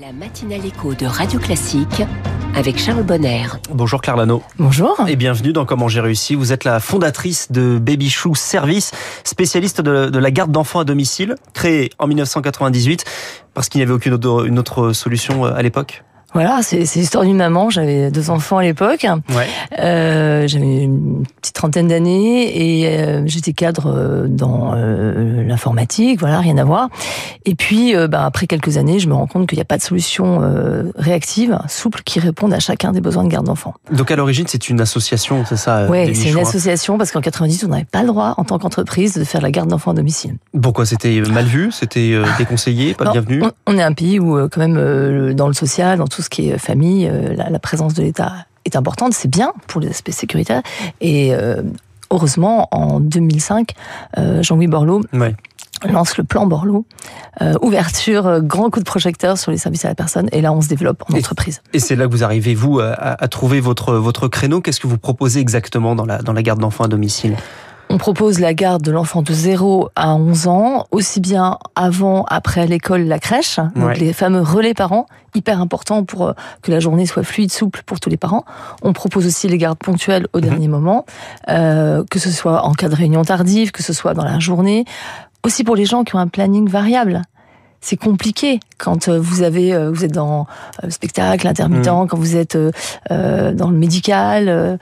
La matinale écho de Radio Classique avec Charles Bonner. Bonjour Claire Lano. Bonjour. Et bienvenue dans Comment j'ai réussi. Vous êtes la fondatrice de Baby Chou Service, spécialiste de, de la garde d'enfants à domicile, créée en 1998 parce qu'il n'y avait aucune autre, une autre solution euh, à l'époque? Voilà, c'est l'histoire d'une maman. J'avais deux enfants à l'époque. Ouais. Euh, J'avais une petite trentaine d'années et euh, j'étais cadre euh, dans euh, l'informatique. Voilà, rien à voir. Et puis, bah, après quelques années, je me rends compte qu'il n'y a pas de solution réactive, souple, qui réponde à chacun des besoins de garde d'enfants. Donc à l'origine, c'est une association, c'est ça Oui, c'est une association parce qu'en 90, on n'avait pas le droit, en tant qu'entreprise, de faire la garde d'enfants à domicile. Pourquoi? C'était mal vu? C'était euh, déconseillé? Pas Non, bienvenu? on, on est un pays où, quand même, dans le social, dans tout ce qui est famille, euh, la, la présence de l'État est importante. C'est bien pour les aspects sécuritaires. Et euh, heureusement, en 2005, euh, Jean-Louis Borloo lance le plan Borloo. Euh, ouverture, euh, grand coup de projecteur sur les services à la personne. Et là, on se développe en Et- entreprise. Et c'est là que vous arrivez, vous, à, à trouver votre, votre créneau. Qu'est-ce que vous proposez exactement dans la, dans la garde d'enfants à domicile? On propose la garde de l'enfant de 0 à 11 ans, aussi bien avant, après l'école, la crèche, donc Ouais. les fameux relais parents, hyper important pour euh, que la journée soit fluide, souple pour tous les parents. On propose aussi les gardes ponctuelles au dernier moment, euh, que ce soit en cas de réunion tardive, que ce soit dans la journée, aussi pour les gens qui ont un planning variable. C'est compliqué quand euh, vous avez, vous êtes dans le spectacle intermittent, quand vous êtes dans le médical.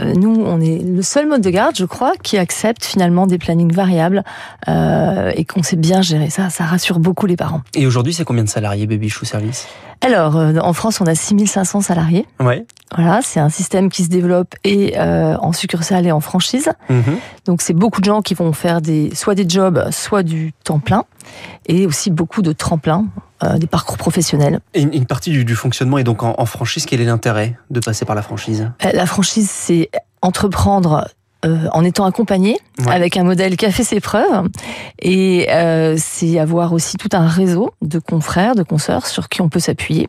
Euh, nous, on est le seul mode de garde, je crois, qui accepte finalement des plannings variables euh, et qu'on sait bien gérer ça. Ça rassure beaucoup les parents. Et aujourd'hui, c'est combien de salariés Baby Chou Service? Alors, euh, en France, on a 6500 salariés. Ouais. Voilà, c'est un système qui se développe et euh, en succursale et en franchise. Mhm. Donc, c'est beaucoup de gens qui vont faire des, soit des jobs, soit du temps plein, et aussi beaucoup de tremplins, euh, des parcours professionnels. Et une, une partie du, du fonctionnement est donc en, en franchise. Quel est l'intérêt de passer par la franchise? Euh, La franchise, c'est entreprendre euh, en étant accompagné Ouais. avec un modèle qui a fait ses preuves et euh, c'est avoir aussi tout un réseau de confrères, de consoeurs sur qui on peut s'appuyer.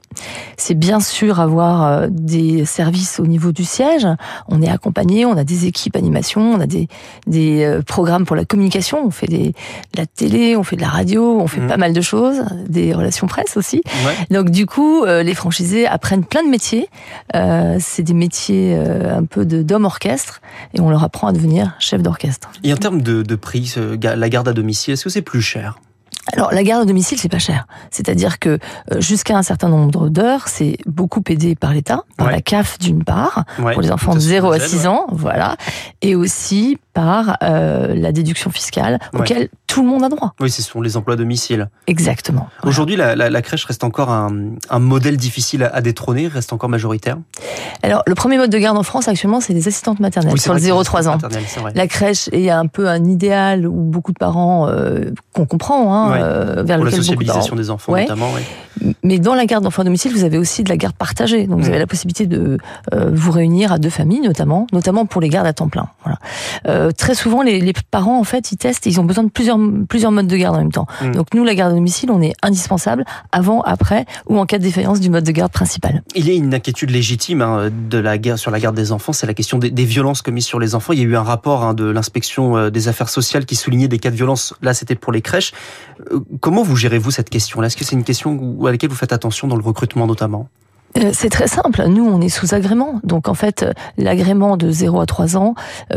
C'est bien sûr avoir euh, des services au niveau du siège. On est accompagné, on a des équipes animation, on a des, des euh, programmes pour la communication, on fait des, de la télé, on fait de la radio, on fait Mhm. pas mal de choses, des relations presse aussi. Ouais. Donc du coup, euh, les franchisés apprennent plein de métiers. Euh, c'est des métiers euh, un peu de d'homme orchestre et on leur apprend à devenir chef d'orchestre. Et en termes de, de prix, la garde à domicile, est-ce que c'est plus cher? Alors la garde à domicile, c'est pas cher. C'est-à-dire que euh, jusqu'à un certain nombre d'heures, c'est beaucoup aidé par l'État, par Ouais. la CAF d'une part, Ouais. pour les enfants de Ça, c'est 0 à une aide, 6 ans, voilà, et aussi par euh, la déduction fiscale auquel tout le monde a droit. Oui, ce sont les emplois à domicile. Exactement. Voilà. Aujourd'hui, la, la- la crèche reste encore un, un modèle difficile à, à détrôner, reste encore majoritaire. Alors le premier mode de garde en France actuellement, c'est les assistantes maternelles Oui, sur le vrai que 0-3 ans. La crèche est un peu un idéal où beaucoup de parents euh, qu'on comprend, hein, Ouais. euh, vers Pour la lequel sociabilisation des enfants, Ouais. notamment. ouais. Mais dans la garde d'enfants à domicile, vous avez aussi de la garde partagée. Donc vous Mhm. avez la possibilité de euh, vous réunir à deux familles, notamment, notamment pour les gardes à temps plein. Voilà. Euh, très souvent, les, les parents en fait, ils testent, et ils ont besoin de plusieurs plusieurs modes de garde en même temps. Mhm. Donc nous, la garde à domicile, on est indispensable avant, après ou en cas de défaillance du mode de garde principal. Il y a une inquiétude légitime hein, de la guerre sur la garde des enfants, c'est la question des, des violences commises sur les enfants. Il y a eu un rapport hein, de l'inspection des affaires sociales qui soulignait des cas de violence. Là, c'était pour les crèches. Euh, Comment vous gérez-vous cette question-là? Est-ce que c'est une question à laquelle vous faites attention dans le recrutement notamment? Euh, C'est très simple. Nous, on est sous agrément. Donc, en fait, euh, l'agrément de 0 à 3 ans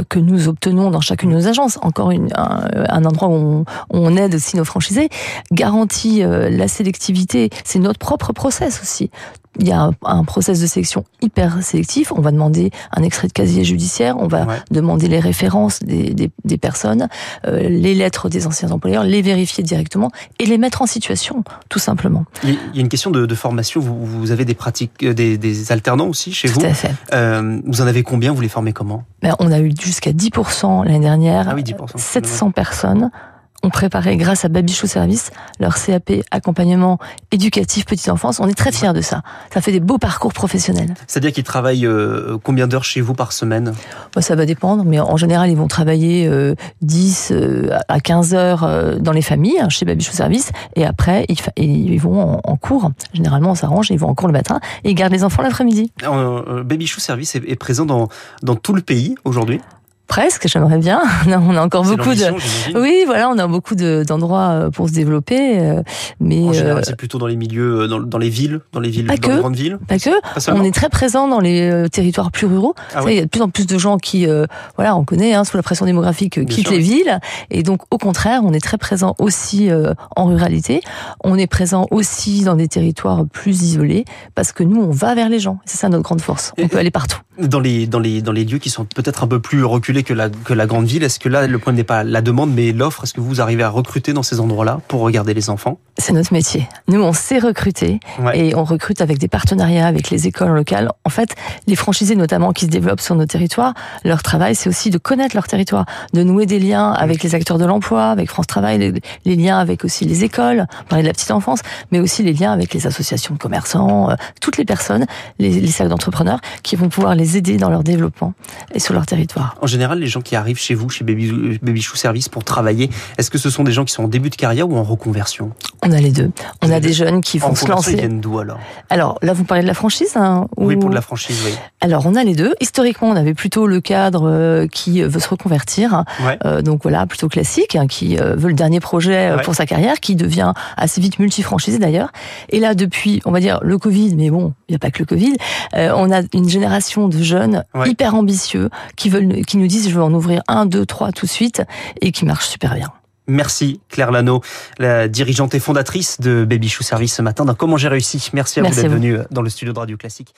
que nous obtenons dans chacune de nos agences, encore un, endroit où on, où on aide aussi nos franchisés, garantit la sélectivité. C'est notre propre process aussi. Il y a un, un process de sélection hyper sélectif. On va demander un extrait de casier judiciaire, on va Ouais. demander les références des, des, des personnes, euh, les lettres des anciens employeurs, les vérifier directement et les mettre en situation, tout simplement. Il y a- une question de, de formation. Vous, vous avez des pratiques, euh, des, des alternants aussi chez vous Tout à fait. Euh, Vous en avez combien? Vous les formez comment? Ben, on a eu jusqu'à 10% l'année dernière. Ah oui, 10%. 700 personnes ont préparé, grâce à Babichou Service, leur CAP accompagnement éducatif petite enfance. On est très fiers de ça. Ça fait des beaux parcours professionnels. C'est-à-dire qu'ils travaillent euh, combien d'heures chez vous par semaine? Bon, ça va dépendre, mais en général, ils vont travailler euh, 10 euh, à 15 heures euh, dans les familles, hein, chez Babichou Service, et après, ils, ils vont en, en cours. Généralement, on s'arrange, ils vont en cours le matin, et ils gardent les enfants l'après-midi. Euh, Baby Chou Service est, est présent dans, dans tout le pays aujourd'hui? Presque, j'aimerais bien. On a encore beaucoup de. Oui, voilà, on a beaucoup d'endroits pour se développer, mais en général, c'est plutôt dans les milieux, dans, dans, les villes, dans les villes, pas dans que, les grandes villes. Pas que. on est très présent dans les territoires plus ruraux. Ah il y a de plus en plus de gens qui, voilà, on connaît, hein, sous la pression démographique, quittent les villes, et donc au contraire, on est très présent aussi en ruralité. On est présent aussi dans des territoires plus isolés parce que nous, on va vers les gens. C'est ça notre grande force. On peut aller partout. Dans les, dans les, dans les lieux qui sont peut-être un peu plus reculés que la, que la grande ville, est-ce que là, le problème n'est pas la demande, mais l'offre Est-ce que vous arrivez à recruter dans ces endroits-là pour regarder les enfants? C'est notre métier. Nous, on sait recruter et on recrute avec des partenariats avec les écoles locales. En fait, les franchisés notamment qui se développent sur nos territoires, leur travail, c'est aussi de connaître leur territoire, de nouer des liens avec les acteurs de l'emploi, avec France Travail, les, les, liens avec aussi les écoles, parler de la petite enfance, mais aussi les liens avec les associations de commerçants, euh, toutes les personnes, les, les cercles d'entrepreneurs qui vont pouvoir les aider dans leur développement et sur leur territoire. En général, les gens qui arrivent chez vous, chez Baby, Baby Chou Service pour travailler, est-ce que ce sont des gens qui sont en début de carrière ou en reconversion? On a les deux. On a des jeunes qui vont se lancer. Ils viennent d'où alors? Alors là, vous parlez de la franchise hein, Oui, pour de la franchise, oui. Alors on a les deux. Historiquement, on avait plutôt le cadre euh, qui veut se reconvertir, euh, donc voilà, plutôt classique, hein, qui euh, veut le dernier projet pour sa carrière, qui devient assez vite multifranchisé d'ailleurs. Et là, depuis, on va dire le Covid, mais bon, il n'y a pas que le Covid, on a une génération de jeunes hyper ambitieux qui veulent, qui nous disent je veux en ouvrir un, deux, trois tout de suite et qui marchent super bien. Merci Claire Lano, la dirigeante et fondatrice de Baby Chou Service ce matin dans Comment j'ai réussi. Merci à vous d'être venue dans le studio de Radio Classique.